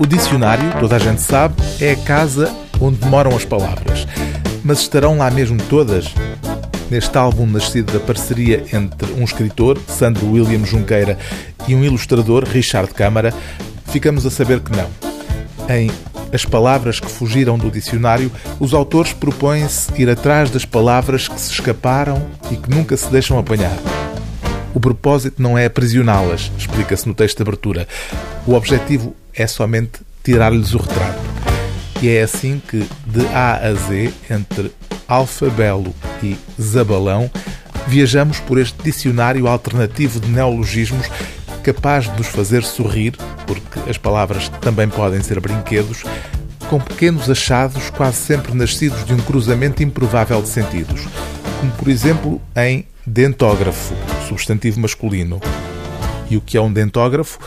O dicionário, toda a gente sabe, é a casa onde moram as palavras. Mas estarão lá mesmo todas? Neste álbum nascido da parceria entre um escritor, Sandro William Junqueira, e um ilustrador, Richard Câmara, ficamos a saber que não. Em As Palavras que Fugiram do Dicionário, os autores propõem-se ir atrás das palavras que se escaparam e que nunca se deixam apanhar. O propósito não é aprisioná-las, explica-se no texto de abertura. O objetivo é somente tirar-lhes o retrato. E é assim que, de A a Z, entre Alfabelo e Zabalão, viajamos por este dicionário alternativo de neologismos capaz de nos fazer sorrir, porque as palavras também podem ser brinquedos, com pequenos achados quase sempre nascidos de um cruzamento improvável de sentidos, como por exemplo em dentógrafo, substantivo masculino. E o que é um dentógrafo?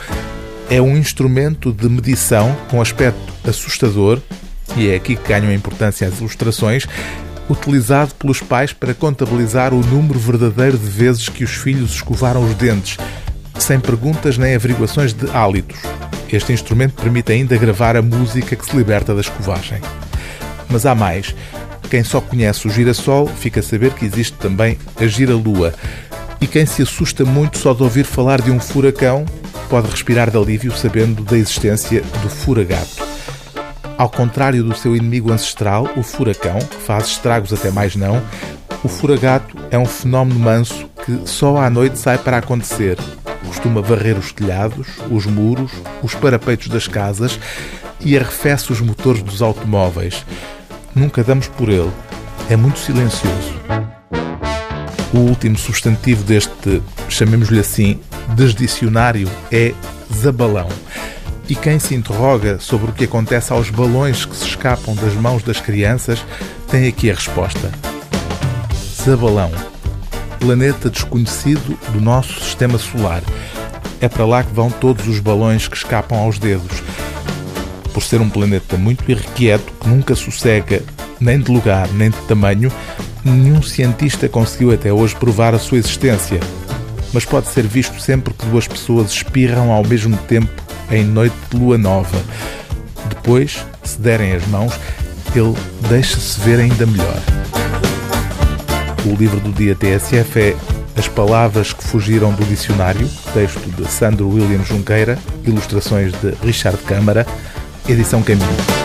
É um instrumento de medição com aspecto assustador, e é aqui que ganham importância as ilustrações, utilizado pelos pais para contabilizar o número verdadeiro de vezes que os filhos escovaram os dentes, sem perguntas nem averiguações de hálitos. Este instrumento permite ainda gravar a música que se liberta da escovagem. Mas há mais. Quem só conhece o girassol fica a saber que existe também a gira-lua. E quem se assusta muito só de ouvir falar de um furacão pode respirar de alívio sabendo da existência do furagato. Ao contrário do seu inimigo ancestral, o furacão, que faz estragos até mais não, o furagato é um fenómeno manso que só à noite sai para acontecer. Costuma varrer os telhados, os muros, os parapeitos das casas e arrefece os motores dos automóveis. Nunca damos por ele. É muito silencioso. O último substantivo deste, chamemos-lhe assim, desdicionário é zabalão. E quem se interroga sobre o que acontece aos balões que se escapam das mãos das crianças tem aqui a resposta. Zabalão, planeta desconhecido do nosso sistema solar. É para lá que vão todos os balões que escapam aos dedos. Por ser um planeta muito irrequieto, que nunca sossega nem de lugar nem de tamanho, nenhum cientista conseguiu até hoje provar a sua existência. Mas pode ser visto sempre que duas pessoas espirram ao mesmo tempo em noite de lua nova. Depois, se derem as mãos, ele deixa-se ver ainda melhor. O livro do dia TSF é As Palavras que Fugiram do Dicionário, texto de Sandro William Junqueira, ilustrações de Richard Câmara, edição Caminho.